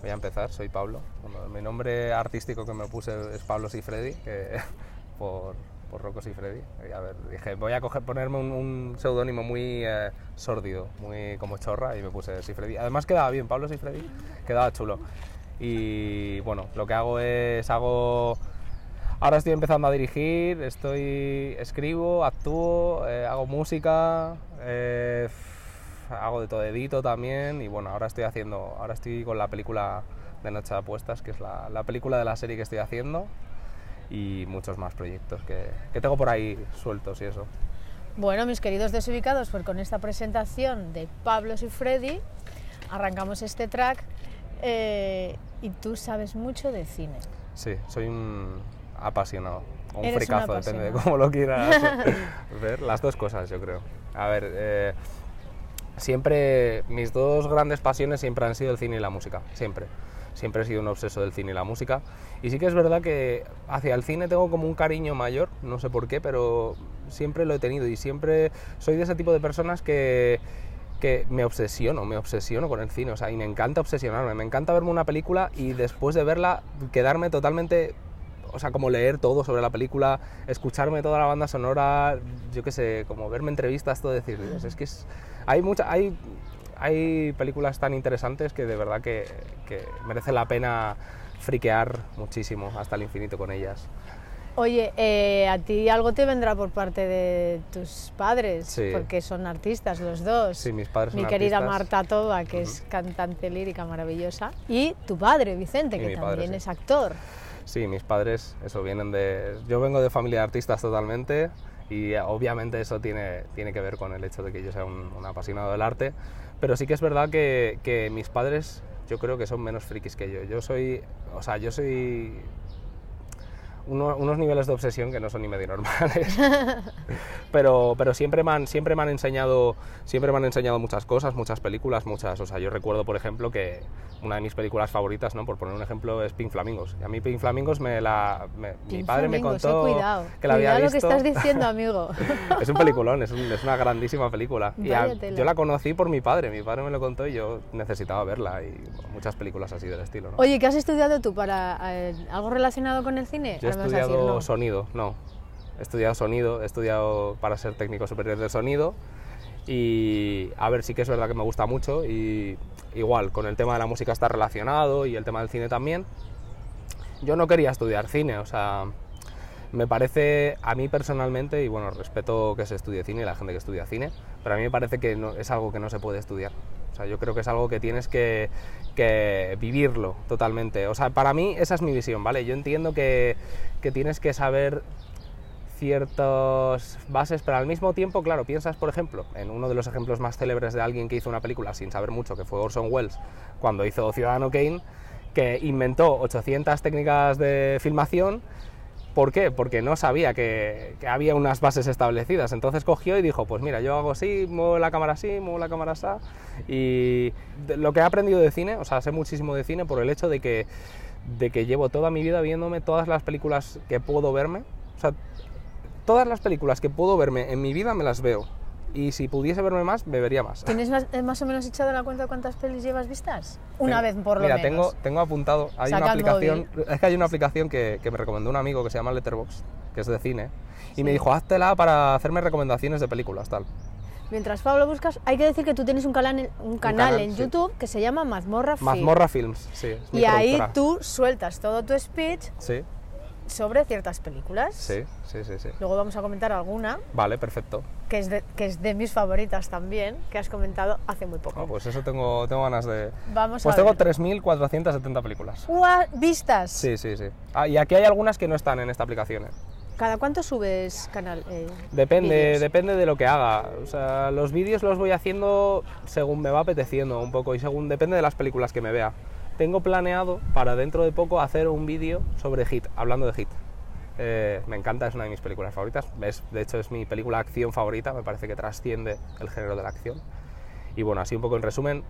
voy a empezar. Soy Pablo. Mi nombre artístico que me puse es Pablo Sifredi, que, por, por Rocco Sifredi. A ver, dije, voy a ponerme un, un seudónimo muy eh, sórdido, muy como chorra, y me puse Sifredi. Además quedaba bien, Pablo Sifredi, quedaba chulo. Y bueno, lo que hago es, hago... Ahora estoy empezando a dirigir, estoy, escribo, actúo, eh, hago música, eh, hago de todo, edito también y bueno, ahora estoy haciendo, ahora estoy con la película de Noche de Apuestas, que es la, la película de la serie que estoy haciendo y muchos más proyectos que, que tengo por ahí sueltos y eso. Bueno, mis queridos desubicados, pues con esta presentación de Pablo y Freddy arrancamos este track eh, y tú sabes mucho de cine. Sí, soy un apasionado, o un Eres fricazo, depende de cómo lo quieras ver, las dos cosas yo creo. A ver, eh, siempre, mis dos grandes pasiones siempre han sido el cine y la música, siempre. Siempre he sido un obseso del cine y la música. Y sí que es verdad que hacia el cine tengo como un cariño mayor, no sé por qué, pero siempre lo he tenido y siempre soy de ese tipo de personas que, que me obsesiono, me obsesiono con el cine, o sea, y me encanta obsesionarme, me encanta verme una película y después de verla quedarme totalmente, o sea, como leer todo sobre la película, escucharme toda la banda sonora, yo qué sé, como verme entrevistas, todo decir, Dios, es que es, hay mucha, hay, hay películas tan interesantes que de verdad que, que merece la pena friquear muchísimo hasta el infinito con ellas. Oye, eh, a ti algo te vendrá por parte de tus padres, Sí. porque son artistas los dos. Sí, mis padres Mi son querida artistas. Marta Toba, que es cantante lírica maravillosa, y tu padre, Vicente, Y que mi también padre, sí. es actor. Sí, mis padres, eso, vienen de... Yo vengo de familia de artistas totalmente y eh, obviamente eso tiene, tiene que ver con el hecho de que yo sea un, un apasionado del arte, pero sí que es verdad que, que mis padres yo creo que son menos frikis que yo. Yo soy, o sea, yo soy uno- unos niveles de obsesión que no son ni medio normales. pero, pero siempre me han, siempre me han enseñado, siempre me han enseñado muchas cosas, muchas películas, muchas. O sea, yo recuerdo, por ejemplo, que una de mis películas favoritas, ¿no? Por poner un ejemplo, es Pink Flamingos. Y a mí Pink Flamingos me la, me- mi padre me Flamingos, eh, contó cuidado, que la había visto. lo que estás diciendo, amigo. es un peliculón, es, un- es una grandísima película. Y a- yo la conocí por mi padre, mi padre me lo contó y yo necesitaba verla y muchas películas así del estilo. ¿no? Oye, ¿qué has estudiado tú para eh, algo relacionado con el cine? Yo he decir, estudiado no. sonido, no. He estudiado sonido, he estudiado para ser técnico superior de sonido y a ver, sí que es verdad que me gusta mucho y igual, con el tema de la música está relacionado y el tema del cine también. Yo no quería estudiar cine, o sea, me parece a mí personalmente, y bueno, respeto que se estudie cine y la gente que estudia cine, pero a mí me parece que no, es algo que no se puede estudiar. O sea, yo creo que es algo que tienes que, que vivirlo totalmente. O sea, para mí esa es mi visión, ¿vale? Yo entiendo que, que tienes que saber ciertas bases, pero al mismo tiempo, claro, piensas, por ejemplo, en uno de los ejemplos más célebres de alguien que hizo una película sin saber mucho, que fue Orson Welles, cuando hizo Ciudadano Kane, que inventó 800 técnicas de filmación. ¿Por qué? Porque no sabía que, que había unas bases establecidas. Entonces cogió y dijo, pues mira, yo hago así, muevo la cámara así, muevo la cámara así. Y lo que he aprendido de cine, o sea, sé muchísimo de cine por el hecho de que, de que llevo toda mi vida viéndome todas las películas que puedo verme. O sea, todas las películas que puedo verme en mi vida me las veo. Y si pudiese verme más, me vería más. ¿Tienes más, eh, más o menos echado la cuenta de cuántas pelis llevas vistas? Una Tengo- vez por lo mira, menos. tengo, tengo apuntado, hay Saca una aplicación, es que hay una aplicación que, que me recomendó un amigo que se llama Letterboxd, que es de cine, y me Sí. dijo, háztela para hacerme recomendaciones de películas, tal. Mientras Pablo buscas, hay que decir que tú tienes un canal, un canal, canal, en sí. YouTube que se llama Mazmorra Film. Mazmorra Films, sí. Y ahí tú sueltas todo tu speech Sí, sobre ciertas películas. sí, sí, sí, sí. Luego vamos a comentar alguna Vale, perfecto. que es de, que es de mis favoritas también, que has comentado hace muy poco. Ah, pues eso tengo, tengo ganas de... Vamos Pues a tengo ver. 3.470 películas. Vistas. Sí, sí, sí. Ah, y aquí hay algunas que no están en esta aplicación. ¿eh? ¿Cada cuánto subes canal? eh, Depende, vídeos? depende de lo que haga. O sea, los vídeos los voy haciendo según me va apeteciendo un poco y según depende de las películas que me vea. Tengo planeado para dentro de poco hacer un vídeo sobre Hit, hablando de Hit. Eh, me encanta, es una de mis películas favoritas. De hecho, es mi película acción favorita, me parece que trasciende el género de la acción. Y bueno, así un poco en resumen,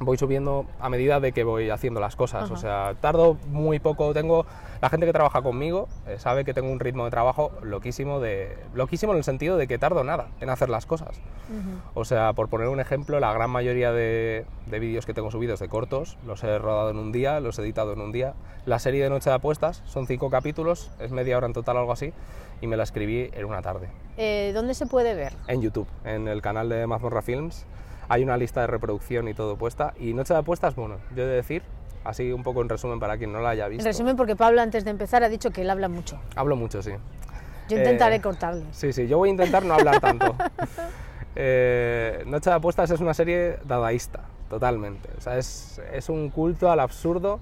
voy subiendo a medida de que voy haciendo las cosas. O sea, tardo muy poco. Tengo la gente que trabaja conmigo eh, sabe que tengo un ritmo de trabajo loquísimo de loquísimo en el sentido de que tardo nada en hacer las cosas. O sea, por poner un ejemplo, la gran mayoría de, de vídeos que tengo subidos de cortos los he rodado en un día, los he editado en un día. La serie de Noche de Apuestas son cinco capítulos, es media hora en total, algo así, y me la escribí en una tarde. Eh, ¿Dónde se puede ver? En YouTube, en el canal de Mazmorra Films hay una lista de reproducción y todo puesta. Y Noche de Apuestas, bueno, yo he de decir, así un poco en resumen para quien no la haya visto. En resumen, porque Pablo antes de empezar ha dicho que él habla mucho. Hablo mucho, sí. Yo intentaré Eh, cortarle. Sí, sí, yo voy a intentar no hablar tanto. Eh, Noche de Apuestas es una serie dadaísta, totalmente. O sea, es, es un culto al absurdo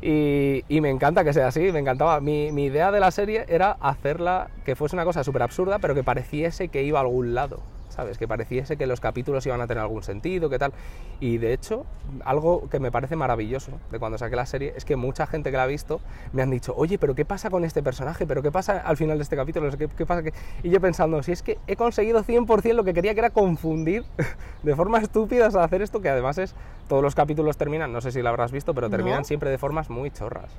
y, y me encanta que sea así, me encantaba. Mi, mi idea de la serie era hacerla que fuese una cosa súper absurda, pero que pareciese que iba a algún lado. ¿Sabes? Que pareciese que los capítulos iban a tener algún sentido, que tal. Y de hecho, algo que me parece maravilloso de cuando saqué la serie es que mucha gente que la ha visto me han dicho, oye, pero ¿qué pasa con este personaje? ¿Pero qué pasa al final de este capítulo? ¿Qué, qué pasa? que-?". Y yo pensando, si es que he conseguido 100% lo que quería, que era confundir de forma estúpida a hacer esto, que además es, todos los capítulos terminan, no sé si lo habrás visto, pero terminan No. siempre de formas muy chorras.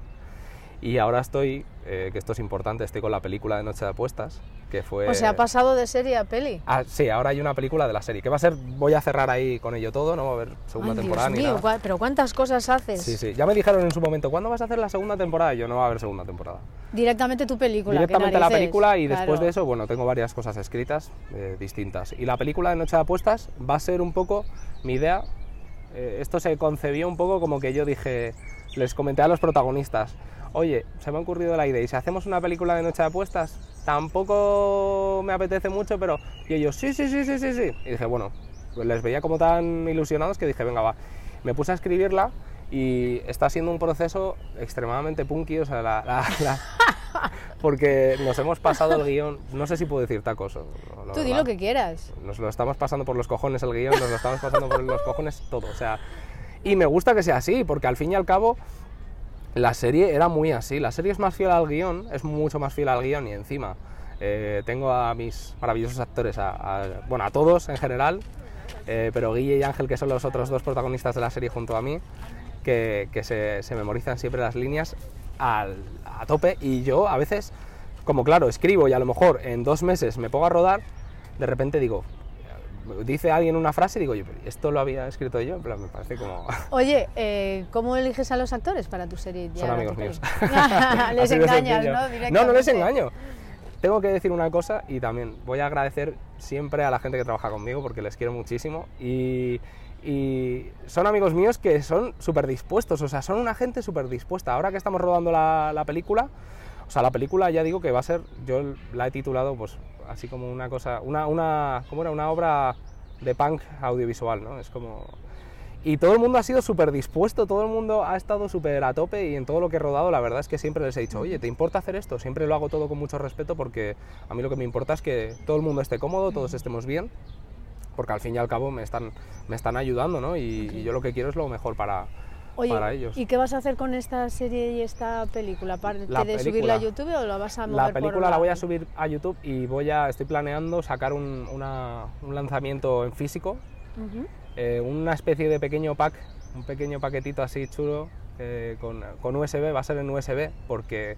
Y ahora estoy, eh, que esto es importante, estoy con la película de Noche de Apuestas, que fue... O sea, ha pasado de serie a peli. Ah, sí, ahora hay una película de la serie, que va a ser, voy a cerrar ahí con ello todo, no va a haber segunda Ay, temporada Dios ni mío, nada. pero ¿cuántas cosas haces? Sí, sí, ya me dijeron en su momento, ¿cuándo vas a hacer la segunda temporada? Y yo no va a haber segunda temporada. Directamente tu película. ¿qué Directamente la película y después de eso, bueno, tengo varias cosas escritas eh, distintas. Y la película de Noche de Apuestas va a ser un poco mi idea. Eh, esto se concebió un poco como que yo dije, les comenté a los protagonistas, oye, se me ha ocurrido la idea, y si hacemos una película de Noche de Apuestas, tampoco me apetece mucho, pero... Y ellos, sí, sí, sí, sí, sí, sí. Y dije, bueno, pues les veía como tan ilusionados que dije, venga, va. Me puse a escribirla y está siendo un proceso extremadamente punky, o sea, la, porque nos hemos pasado el guion, no sé si puedo decir tacos. o- Tú di lo que quieras. Nos lo estamos pasando por los cojones el guion, nos lo estamos pasando por los cojones todo, o sea, y me gusta que sea así, porque al fin y al cabo la serie era muy así, la serie es más fiel al guion, es mucho más fiel al guion y encima eh, tengo a mis maravillosos actores, a, a- bueno, a todos en general, eh, pero Guille y Ángel, que son los otros dos protagonistas de la serie junto a mí, que, que se, se memorizan siempre las líneas al- a tope y yo a veces, como claro, escribo y a lo mejor en dos meses me pongo a rodar, de repente digo, dice alguien una frase y digo, yo, esto lo había escrito yo, en plan, me parece como... Oye, eh, ¿cómo eliges a los actores para tu serie? ya, Son amigos míos. les engañas. ¿no? No, no les engaño. Tengo que decir una cosa y también voy a agradecer siempre a la gente que trabaja conmigo porque les quiero muchísimo y, y son amigos míos que son súper dispuestos, o sea, son una gente súper dispuesta. Ahora que estamos rodando la, la película, o sea, la película ya digo que va a ser, yo la he titulado pues así como una cosa, una, una, ¿cómo era? Una obra de punk audiovisual, ¿no? Es como... Y todo el mundo ha sido súper dispuesto, todo el mundo ha estado súper a tope y en todo lo que he rodado la verdad es que siempre les he dicho, oye, ¿te importa hacer esto? Siempre lo hago todo con mucho respeto porque a mí lo que me importa es que todo el mundo esté cómodo, todos estemos bien, porque al fin y al cabo me están, me están ayudando, ¿no? Y, y yo lo que quiero es lo mejor para, Oye, para ellos. ¿y qué vas a hacer con esta serie y esta película? ¿Aparte La de subirla a. YouTube o la vas a mover La por película la voy a subir a YouTube y voy a, estoy planeando sacar un, una- un lanzamiento en físico, eh, una especie de pequeño pack, un pequeño paquetito así chulo eh, con, con USB, va a ser en USB porque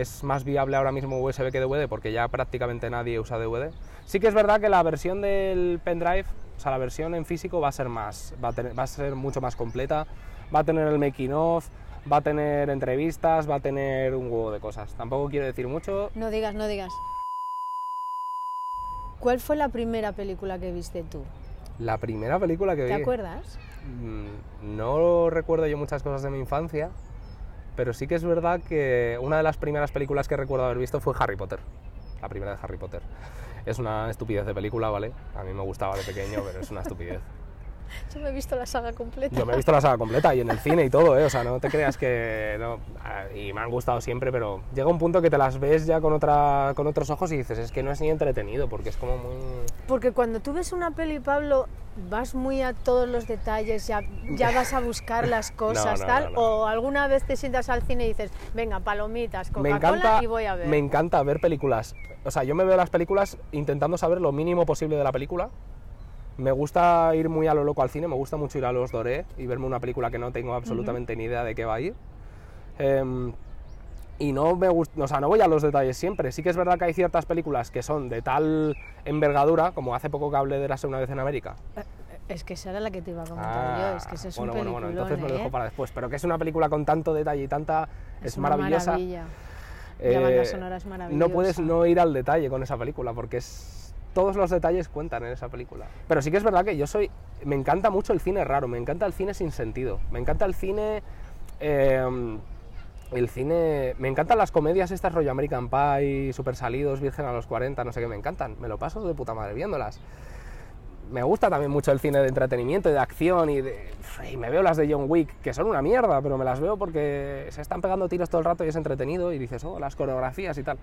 es más viable ahora mismo USB que DVD porque ya prácticamente nadie usa DVD. Sí que es verdad que la versión del pendrive, o sea, la versión en físico va a ser más, va a, tener- va a ser mucho más completa, va a tener el making of, va a tener entrevistas, va a tener un huevo de cosas. Tampoco quiero decir mucho, No digas, no digas. ¿Cuál fue la primera película que viste tú? la primera película que vi... ¿Te acuerdas? Mm, No recuerdo yo muchas cosas de mi infancia, pero sí que es verdad que una de las primeras películas que recuerdo haber visto fue Harry Potter. La primera de Harry Potter. Es una estupidez de película, ¿vale? A mí me gustaba de pequeño, pero es una estupidez. Yo me he visto la saga completa. Yo me he visto la saga completa y en el cine y todo, ¿eh? O sea, no te creas que... No, y me han gustado siempre, pero llega un punto que te las ves ya con, otra, con otros ojos y dices, es que no es ni entretenido, porque es como muy... Porque cuando tú ves una peli, Pablo, vas muy a todos los detalles, ya, ya vas a buscar las cosas, no, tal, no, no. o alguna vez te sientas al cine y dices, venga, palomitas, Coca-Cola y voy a ver. me encanta ver películas. O sea, yo me veo las películas intentando saber lo mínimo posible de la película. Me gusta ir muy a lo loco al cine, me gusta mucho ir a los Doré y verme una película que no tengo absolutamente ni idea de qué va a ir. Em, y no me gusta, o sea, no voy a los detalles siempre. Sí que es verdad que hay ciertas películas que son de tal envergadura, como hace poco que hablé de Érase una vez en América. Es que esa era la que te iba a comentar Ah, yo, es que ese es bueno, un bueno, bueno, entonces me lo dejo ¿eh? para después. Pero que es una película con tanto detalle y tanta. Es, maravillosa. maravilla. La banda Eh, sonora es No maravillosa. puedes no ir al detalle con esa película porque es todos los detalles cuentan en esa película. Pero sí que es verdad que yo soy me encanta mucho el cine raro, me encanta el cine sin sentido, me encanta el cine eh, el cine me encantan las comedias estas rollo American Pie, Super Salidos, Virgen a los 40, no sé qué, me encantan, me lo paso de puta madre viéndolas. Me gusta también mucho el cine de entretenimiento y de acción y, de, y me veo las de John Wick, que son una mierda, pero me las veo porque se están pegando tiros todo el rato y es entretenido y dices, oh, las coreografías y tal.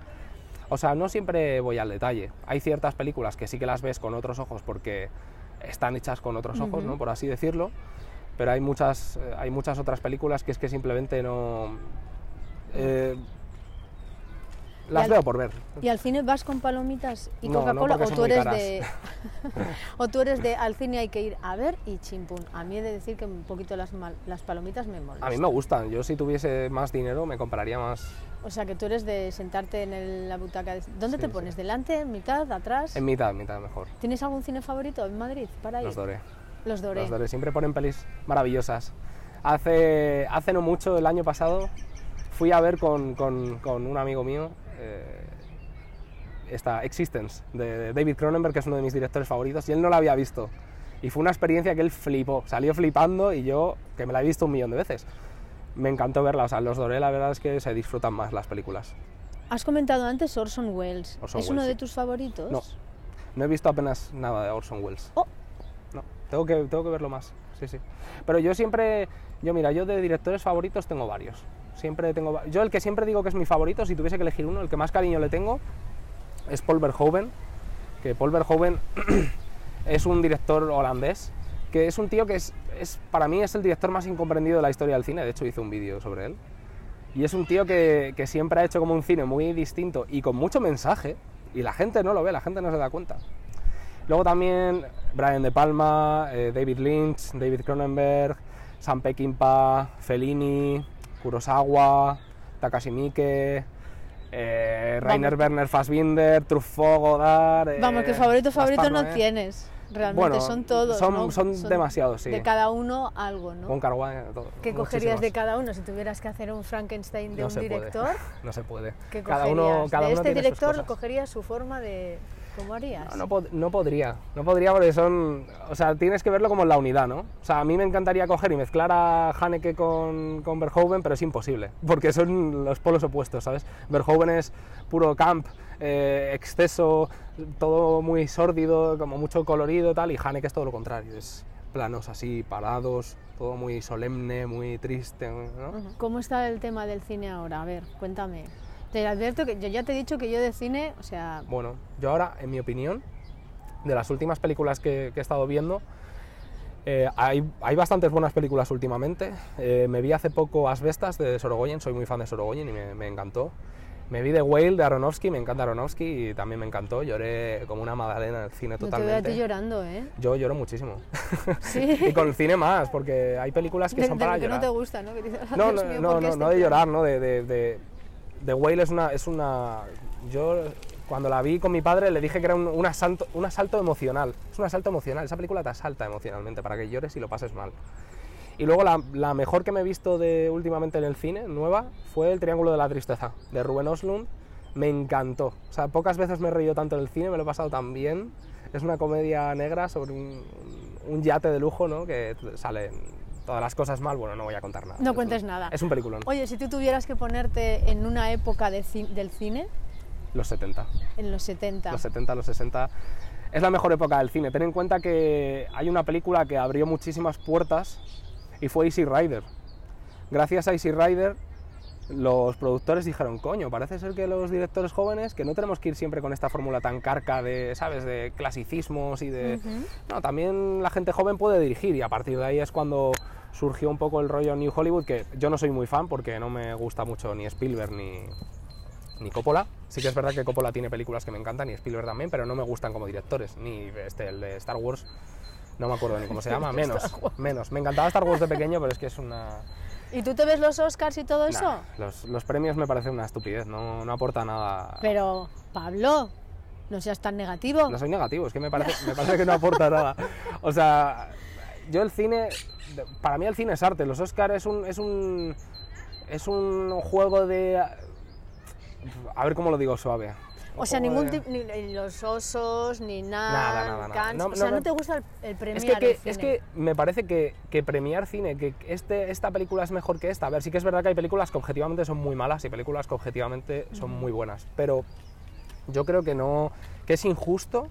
O sea, no siempre voy al detalle. Hay ciertas películas que sí que las ves con otros ojos porque están hechas con otros ojos, Ujú. ¿no? Por así decirlo. Pero hay muchas, eh, hay muchas otras películas que es que simplemente no... eh, las al- veo por ver. ¿Y al cine vas con palomitas y No, no, Coca-Cola porque o tú eres de o tú eres de al cine hay que ir a ver y chimpún? A mí he de decir que un poquito las, mal- las palomitas me molestan. A mí me gustan. Yo si tuviese más dinero me compraría más O sea, que tú eres de sentarte en el- la butaca. de- ¿Dónde Sí, te sí. pones? ¿Delante, en mitad, atrás? en mitad, en mitad mejor. ¿Tienes algún cine favorito en Madrid para ir? Los doré. Los Doré. Los Doré. Siempre ponen pelis maravillosas. Hace, hace no mucho, el año pasado, fui a ver con, con- con un amigo mío eh, esta Existence de David Cronenberg, que es uno de mis directores favoritos, y él no la había visto. Y fue una experiencia que él flipó, salió flipando y yo, que me la he visto un millón de veces. Me encantó verla, o sea, los Doré la verdad es que se disfrutan más las películas. Has comentado antes Orson Welles. Orson ¿Es uno Welles, de sí. tus favoritos? No. No he visto apenas nada de Orson Welles. Oh. No, tengo que, tengo que verlo más. Sí, sí. Pero yo siempre, yo mira, yo de directores favoritos tengo varios. Siempre tengo, yo el que siempre digo que es mi favorito, si tuviese que elegir uno, el que más cariño le tengo es Paul Verhoeven, que Paul Verhoeven es un director holandés, que es un tío que es, es, para mí es el director más incomprendido de la historia del cine, de hecho hice un vídeo sobre él. Y es un tío que, que siempre ha hecho como un cine muy distinto y con mucho mensaje, y la gente no lo ve, la gente no se da cuenta. Luego también Brian De Palma, eh, David Lynch, David Cronenberg, Sam Peckinpah, Fellini, Kurosawa, Takashi Miike, eh, Rainer. Werner Fassbinder, Truffaut, Godard... eh, Vamos, que favorito, favorito Gaspar no Noé, tienes. Realmente Bueno, son todos. son- ¿no? son demasiados, sí. De cada uno algo, ¿no? Wong Kar-wai, todo, ¿Qué cogerías de cada uno si tuvieras que hacer un Frankenstein de No un puede, director? No se puede. ¿Qué Cada uno, cada de uno este director cosas. cogerías su forma de... ¿Cómo harías? No, no, pod- no podría, no podría porque son, o sea, tienes que verlo como en la unidad, ¿no? O sea, a mí me encantaría coger y mezclar a Haneke con, con Verhoeven, pero es imposible, porque son los polos opuestos, ¿sabes? Verhoeven es puro camp, eh, exceso, todo muy sórdido, como mucho colorido tal, y Haneke es todo lo contrario, es planos así, parados, todo muy solemne, muy triste, ¿no? ¿Cómo está el tema del cine ahora? A ver, cuéntame. Te advierto que yo ya te he dicho que yo de cine, o sea, Bueno, yo ahora, en mi opinión, de las últimas películas que, que he estado viendo, eh, hay, hay bastantes buenas películas últimamente. Eh, me vi hace poco Asbestas de Sorogoyen, soy muy fan de Sorogoyen y me, me encantó. Me vi The Whale de Aronofsky, me encanta Aronofsky y también me encantó. Lloré como una magdalena en el cine no te veo a totalmente. ti llorando, ¿eh? Yo lloro muchísimo. Sí. y con el cine más, porque hay películas que de, son de para lo que llorar. no te gusta, ¿no? Que "Ah, No, no, mío, no, ¿por qué no, este no de plan?". llorar, ¿no? De, de, de, The Whale es una, es una... Yo cuando la vi con mi padre le dije que era un, un asalto, un asalto emocional. Es un asalto emocional. Esa película te asalta emocionalmente para que llores y lo pases mal. Y luego la, la mejor que me he visto de últimamente en el cine, nueva, fue El Triángulo de la Tristeza, de Ruben Oslund. Me encantó. O sea, pocas veces me he reído tanto en el cine, me lo he pasado tan bien. Es una comedia negra sobre un, un yate de lujo, ¿no? Que salen todas las cosas mal. Bueno, no voy a contar nada. No Es cuentes un- nada. Es un peliculón. Oye, si tú tuvieras que ponerte en una época de ci- del cine, Los 70. en los 70, Los 70, los 60. es la mejor época del cine. Ten en cuenta que hay una película que abrió muchísimas puertas y fue Easy Rider. Gracias a Easy Rider los productores dijeron, coño, parece ser que los directores jóvenes, que no tenemos que ir siempre con esta fórmula tan carca de, ¿sabes?, de clasicismos y de... No, también la gente joven puede dirigir y a partir de ahí es cuando surgió un poco el rollo New Hollywood, que yo no soy muy fan porque no me gusta mucho ni Spielberg ni, ni Coppola. Sí que es verdad que Coppola tiene películas que me encantan y Spielberg también, pero no me gustan como directores, ni este, el de Star Wars, no me acuerdo ni cómo se llama, menos, menos. Me encantaba Star Wars de pequeño, pero es que es una ¿Y tú te ves los Oscars y todo eso? los, los, premios me parecen una estupidez, no, no, aporta nada. Pero, Pablo, no seas tan negativo. No soy negativo, es que me parece, me parece que no aporta nada. O sea, yo el cine, para mí el cine es arte, los Oscars es un, es un, es un juego de... A ver cómo lo digo suave. O sea, ningún tipo, ni los osos, ni nada. Nada, nada, no, o sea, no, te gusta el, el premiar es que, cine. Es que me parece que, que, premiar cine, que este, esta película es mejor que esta. A ver, sí que es verdad que hay películas que objetivamente son muy malas y películas que objetivamente son muy buenas. Pero yo creo que no. que es injusto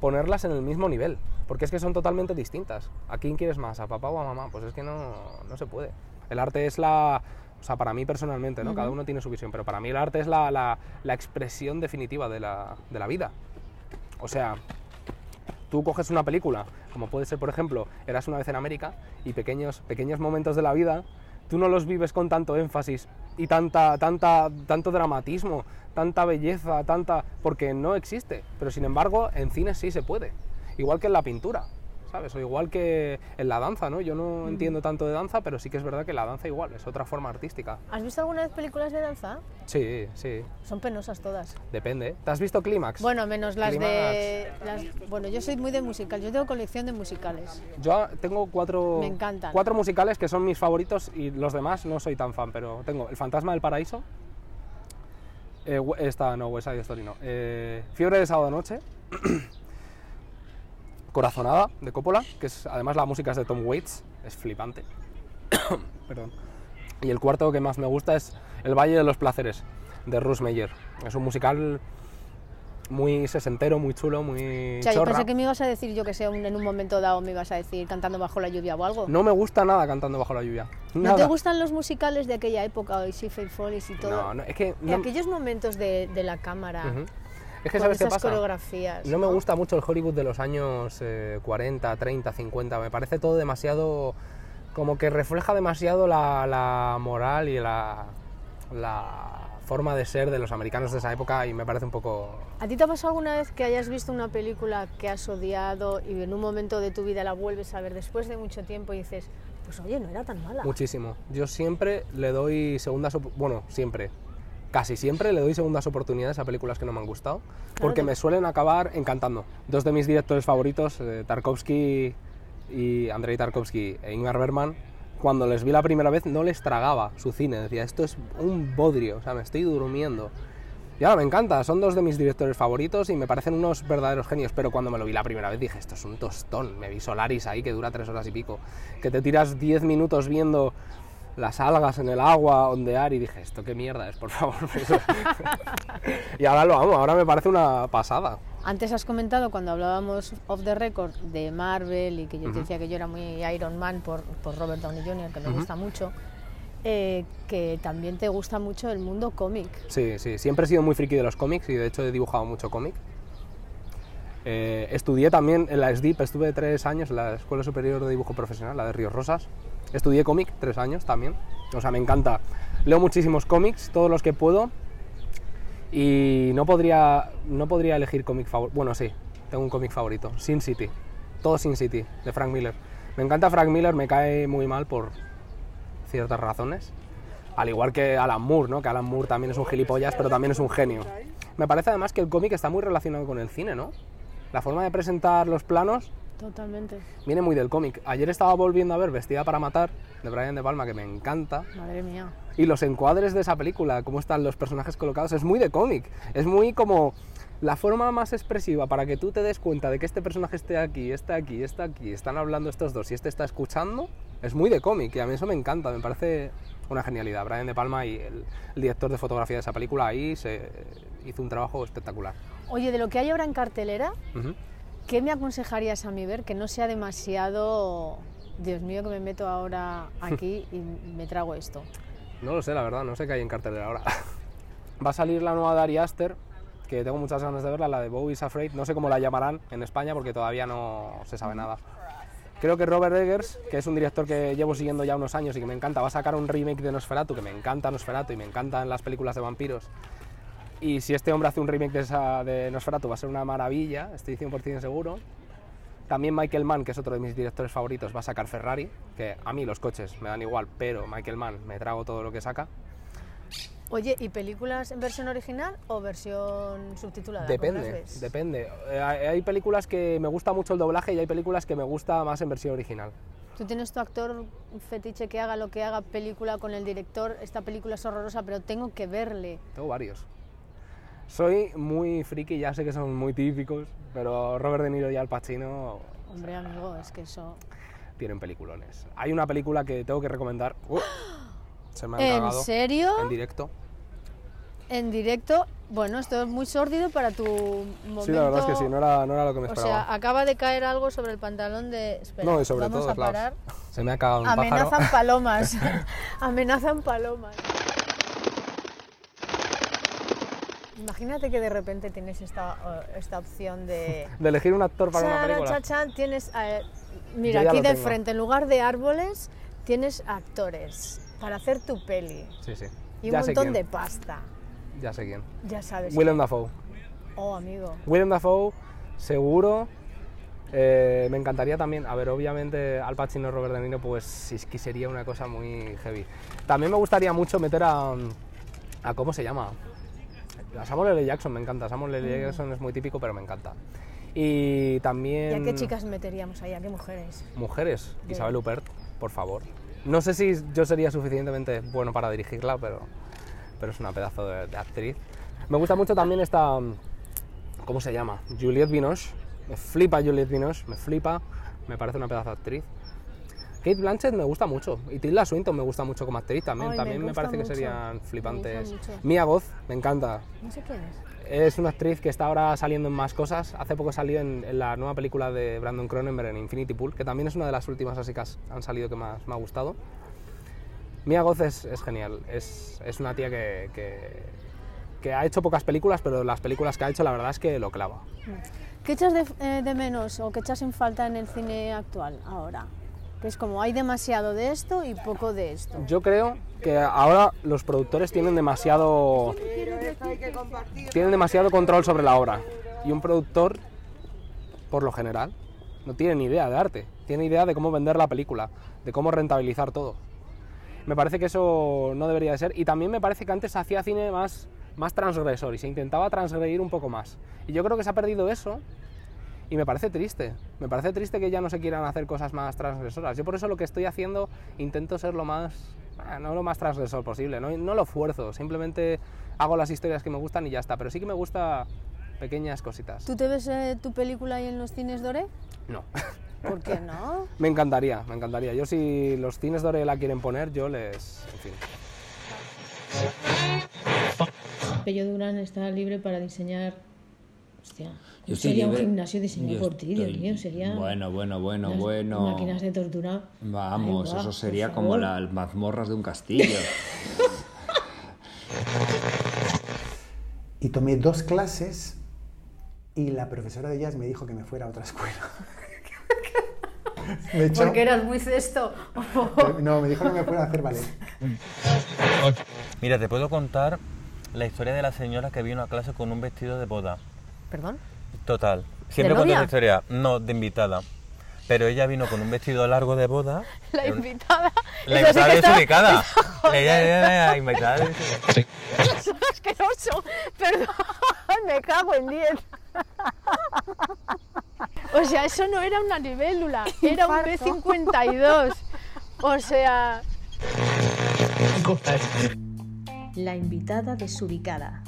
ponerlas en el mismo nivel. Porque es que son totalmente distintas. ¿A quién quieres más? ¿A papá o a mamá? Pues es que no, no se puede. El arte es la, o sea, para mí personalmente, ¿no? Cada uno tiene su visión, pero para mí el arte es la, la, la expresión definitiva de la, de la, vida. O sea, tú coges una película, como puede ser, por ejemplo, Eras una vez en América, y pequeños, pequeños momentos de la vida, tú no los vives con tanto énfasis y tanta, tanta, tanto dramatismo, tanta belleza, tanta... porque no existe. Pero sin embargo, en cine sí se puede. Igual que en la pintura. ¿Sabes? O igual que en la danza, ¿no? Yo no entiendo tanto de danza, pero sí que es verdad que la danza igual, es otra forma artística. ¿Has visto alguna vez películas de danza? Sí, sí. Son penosas todas. Depende. ¿Te has visto Clímax? Bueno, menos las de... Las... Bueno, yo soy muy de musical, yo tengo colección de musicales. Yo tengo cuatro... Me encantan. Cuatro musicales que son mis favoritos y los demás no soy tan fan, pero tengo El Fantasma del Paraíso, eh, esta no, West Side Story no, eh, Fiebre de Sábado Noche, Corazonada de Coppola, que es además la música es de Tom Waits, es flipante. Perdón. Y el cuarto que más me gusta es El Valle de los Placeres de Russ Meyer. Es un musical muy sesentero, muy chulo, muy o sea. Yo pensé que me ibas a decir, yo que sé, en un momento dado me ibas a decir cantando bajo la lluvia o algo. No me gusta nada cantando bajo la lluvia. ¿No te gustan los musicales de aquella época, o Si Follies y todo? No, no, es que... No... aquellos momentos de, de la cámara... Uh -huh. Es que sabes qué pasa. coreografías. No, ¿no? me gusta mucho el Hollywood de los años eh, 40, 30, 50. Me parece todo demasiado. como que refleja demasiado la, la moral y la, la, forma de ser de los americanos de esa época y me parece un poco. ¿A ti te ha pasado alguna vez que hayas visto una película que has odiado y en un momento de tu vida la vuelves a ver después de mucho tiempo y dices, pues oye, no era tan mala? Muchísimo. Yo siempre le doy segundas. Bueno, siempre casi siempre le doy segundas oportunidades a películas que no me han gustado, claro porque que... me suelen acabar encantando. Dos de mis directores favoritos, eh, Tarkovsky y Andrei Tarkovsky e Ingmar Bergman, cuando les vi la primera vez no les tragaba su cine, decía, esto es un bodrio, o sea, me estoy durmiendo. Y ahora me encanta, son dos de mis directores favoritos y me parecen unos verdaderos genios, pero cuando me lo vi la primera vez dije, esto es un tostón, me vi Solaris ahí que dura tres horas y pico, que te tiras diez minutos viendo las algas en el agua, ondear y dije, esto qué mierda es, por favor. y ahora lo amo, ahora me parece una pasada. Antes has comentado cuando hablábamos off the record de Marvel y que yo te uh -huh. decía que yo era muy Iron Man por, por Robert Downey Jr., que me uh -huh. gusta mucho, eh, que también te gusta mucho el mundo cómic. Sí, sí, siempre he sido muy friki de los cómics y de hecho he dibujado mucho cómic. Eh, estudié también en la SDIP, estuve tres años en la Escuela Superior de Dibujo Profesional, la de Ríos Rosas. Estudié cómic tres años también. O sea, me encanta. Leo muchísimos cómics, todos los que puedo. Y no podría, no podría elegir cómic favorito. Bueno, sí, tengo un cómic favorito. Sin City. Todo Sin City, de Frank Miller. Me encanta Frank Miller, me cae muy mal por ciertas razones. Al igual que Alan Moore, ¿no? Que Alan Moore también es un gilipollas, pero también es un genio. Me parece además que el cómic está muy relacionado con el cine, ¿no? La forma de presentar los planos Totalmente. Viene muy del cómic. Ayer estaba volviendo a ver Vestida para Matar, de Brian De Palma, que me encanta. Madre mía. Y los encuadres de esa película, cómo están los personajes colocados, es muy de cómic. Es muy como la forma más expresiva para que tú te des cuenta de que este personaje esté aquí, está aquí, está aquí, están hablando estos dos y este está escuchando, es muy de cómic y a mí eso me encanta, me parece una genialidad. Brian De Palma y el, el director de fotografía de esa película ahí se hizo un trabajo espectacular. Oye, de lo que hay ahora en cartelera, uh -huh. ¿Qué me aconsejarías a mí ver que no sea demasiado... Dios mío, que me meto ahora aquí y me trago esto. No lo sé, la verdad, no sé qué hay en cartelera ahora. Va a salir la nueva de Ari Aster, que tengo muchas ganas de verla, la de Bowie's Afraid. No sé cómo la llamarán en España porque todavía no se sabe nada. Creo que Robert Eggers, que es un director que llevo siguiendo ya unos años y que me encanta, va a sacar un remake de Nosferatu, que me encanta Nosferatu y me encantan las películas de vampiros. Y si este hombre hace un remake de, esa, de Nosferatu va a ser una maravilla, estoy 100% seguro. También Michael Mann, que es otro de mis directores favoritos, va a sacar Ferrari, que a mí los coches me dan igual, pero Michael Mann me trago todo lo que saca. Oye, ¿y películas en versión original o versión subtitulada? ¿Cómo las Depende, depende. Eh, hay películas que me gusta mucho el doblaje y hay películas que me gusta más en versión original. Tú tienes tu actor fetiche que haga lo que haga película con el director, esta película es horrorosa, pero tengo que verle. Tengo varios. Soy muy friki, ya sé que son muy típicos, pero Robert De Niro y Al Pacino Hombre, amigo, es que eso... tienen peliculones. Hay una película que tengo que recomendar. ¡Uh! se me ha ¿En cagado serio? En directo. En directo, bueno, esto es muy sórdido para tu momento... Sí, la verdad es que sí, no era, no era lo que me O esperaba. sea, acaba de caer algo sobre el pantalón de... Espera, no, y sobre vamos todo a parar. Se me ha cagado un pájaro. Amenazan palomas. Amenazan palomas. Imagínate que de repente tienes esta, eh, esta opción de... De elegir un actor para una Chara, película. cha, tienes... eh, mira, aquí de tengo. frente, en lugar de árboles, tienes actores para hacer tu peli. Sí, sí. Y un ya montón de pasta. Ya sé quién. Ya sabes. Willem Dafoe. Oh, amigo. Willem Dafoe, seguro. Eh, me encantaría también, a ver, obviamente Al Pacino y Robert De Niro, pues sí, es que sería una cosa muy heavy. También me gustaría mucho meter a, a ¿cómo se llama? A Samuel L. Jackson, me encanta. Samuel L. Jackson es muy típico, pero me encanta. Y ¿Y también... a qué chicas meteríamos ahí? ¿A qué mujeres? Mujeres, De- Isabel Huppert, por favor. No sé si yo sería suficientemente bueno para dirigirla, pero, pero es una pedazo de, de actriz. Me gusta mucho también esta. ¿Cómo se llama? Juliette Binoche. Me flipa Juliette Binoche, me flipa. Me parece una pedazo de actriz. Kate Blanchett me gusta mucho. Y Tilda Swinton me gusta mucho como actriz también. Ay, también me, parece que serían flipantes. Mia Goth, me encanta. No sé quién es. Es una actriz que está ahora saliendo en más cosas. Hace poco salió en, en la nueva película de Brandon Cronenberg en Infinity Pool, que también es una de las últimas así que han salido que más me ha gustado. Mia Goth es, es genial. Es, es una tía que, que, que ha hecho pocas películas, pero las películas que ha hecho la verdad es que lo clava. ¿Qué echas de, eh, de menos o qué echas en falta en el cine actual ahora? Que es como hay demasiado de esto y poco de esto. Yo creo que ahora los productores tienen demasiado tienen demasiado control sobre la obra y un productor por lo general no tiene ni idea de arte, tiene idea de cómo vender la película, de cómo rentabilizar todo. Me parece que eso no debería de ser y también me parece que antes hacía cine más más transgresor y se intentaba transgredir un poco más. Y yo creo que se ha perdido eso y me parece triste. Me parece triste que ya no se quieran hacer cosas más transgresoras. Yo por eso lo que estoy haciendo intento ser lo más, ah, no lo más transgresor posible, no, no lo fuerzo, simplemente hago las historias que me gustan y ya está. Pero sí que me gusta pequeñas cositas. ¿Tú te ves eh, tu película ahí en los cines Dore? No. ¿Por qué no? me encantaría, me encantaría. Yo si los cines Dore la quieren poner, yo les... En fin. Pello Durán está libre para diseñar. Hostia. Sería libre- un gimnasio diseñado por ti, Dios estoy- mío. Sería. Bueno, bueno, bueno, bueno. Máquinas de tortura. Vamos, eso sería como las mazmorras de un castillo. Y tomé dos clases y la profesora de jazz me dijo que me fuera a otra escuela. me echó- Porque eras muy cesto. No, me dijo que me fuera a hacer ballet. Mira, te puedo contar la historia de la señora que vino a clase con un vestido de boda. ¿Perdón? Total. Siempre cuento esa historia. No, de invitada. Pero ella vino con un vestido largo de boda. La invitada. La sí invitada está- desubicada. Ella era la invitada desubicada. Eso es asqueroso. Perdón, me cago en 10. O sea, eso no era una libélula, era un B52. O sea, La invitada desubicada.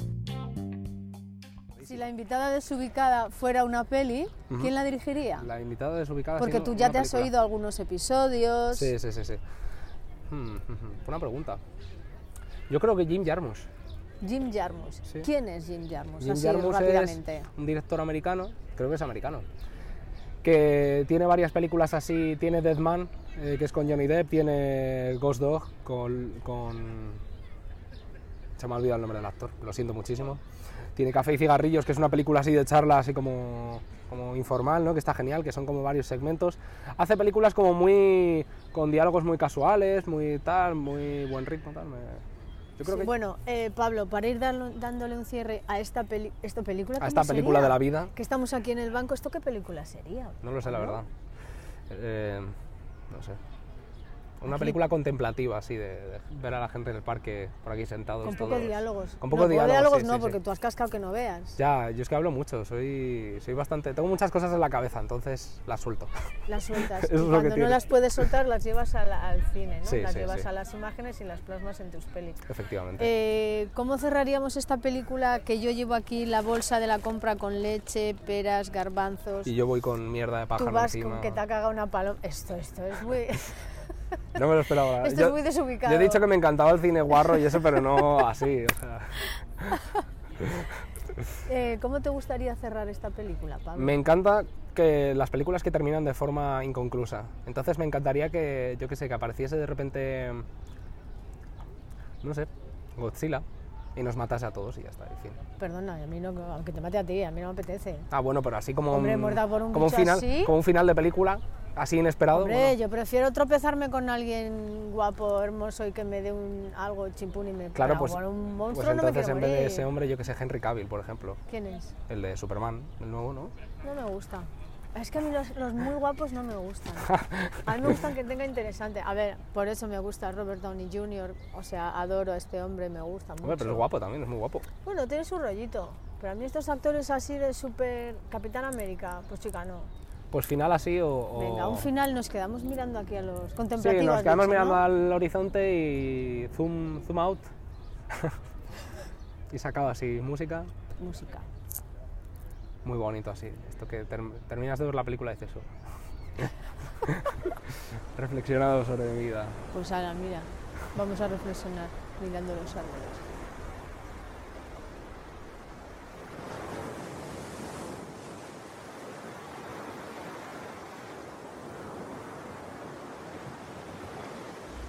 Si la invitada desubicada fuera una peli, ¿quién la dirigiría? La invitada desubicada... Porque tú ya una te has oído algunos episodios. Sí, sí, sí, sí. Hmm, hmm, hmm. Buena pregunta. Yo creo que Jim Jarmusch. Jim Jarmusch. Sí. ¿Quién es Jim Jarmusch? Jim Así Jarmusch rápidamente. es un director americano, creo que es americano, que tiene varias películas así, tiene Dead Man, eh, que es con Johnny Depp, tiene Ghost Dog con, con... Se me ha olvidado el nombre del actor, lo siento muchísimo. Tiene Café y Cigarrillos, que es una película así de charla, así como, como informal, ¿no? que está genial, que son como varios segmentos. Hace películas como muy... con diálogos muy casuales, muy tal, muy buen ritmo, tal. me- Yo creo Sí, que Bueno, eh, Pablo, para ir dándole un cierre a esta, peli esta película, a ¿cómo esta película sería? de la vida, Que estamos aquí en el banco, ¿esto qué película sería? no lo sé la Pablo? verdad. Eh, no sé. Una película contemplativa, así, de, de ver a la gente en el parque por aquí sentados. Con pocos diálogos. Con no, pocos diálogos. diálogos sí, no, sí, porque sí. tú has cascado que no veas. Ya, yo es que hablo mucho, soy, soy bastante. Tengo muchas cosas en la cabeza, entonces las suelto. Las sueltas. Eso y es cuando no tiene. las puedes soltar, las llevas la- al cine, ¿no? Sí, las llevas a las imágenes y las plasmas en tus pelis. Efectivamente. Eh, ¿Cómo cerraríamos esta película que yo llevo aquí la bolsa de la compra con leche, peras, garbanzos? y yo voy con mierda de Tú pájaro vas encima. con que te ha cagado una paloma. Esto, esto es muy. No me lo esperaba. Esto yo, es muy desubicado. Yo he dicho que me encantaba el cine guarro y eso, pero no así. O sea, Eh, ¿Cómo te gustaría cerrar esta película, Pablo? me encanta que las películas que terminan de forma inconclusa. Entonces me encantaría que, yo qué sé, que apareciese de repente, no sé, Godzilla y nos matase a todos y ya está, y fin. Perdona, a mí no, aunque te mate a ti, a mí no me apetece. Ah, bueno, pero así como Hombre, un, por un como un final, así. como un final de película, así inesperado. Hombre, bueno. yo prefiero tropezarme con alguien guapo, hermoso y que me dé un algo chimpún y me Claro, pues, un pues monstruo no me entonces quiero en vez de morir. ese hombre, yo que sé, Henry Cavill, por ejemplo, ¿Quién es? el de Superman, el nuevo, ¿no? No me gusta. Es que a mí los, los muy guapos no me gustan. A mí me gustan que tenga interesante. A ver, por eso me gusta Robert Downey Jr. O sea, adoro a este hombre, me gusta mucho. Hombre, pero es guapo también, es muy guapo. Bueno, tiene su rollito. Pero a mí estos actores así de super Capitán América, pues chica, no. Pues final así o... o- Venga, un final nos quedamos mirando aquí a los Sí, contemplativos. nos has quedamos dicho, mirando ¿no? al horizonte y zoom, zoom out. y se acaba así, música, Música. muy bonito así. Esto que term- terminas de ver la película y dices eso. Reflexionado sobre mi vida. Pues ahora, mira, vamos a reflexionar mirando los árboles.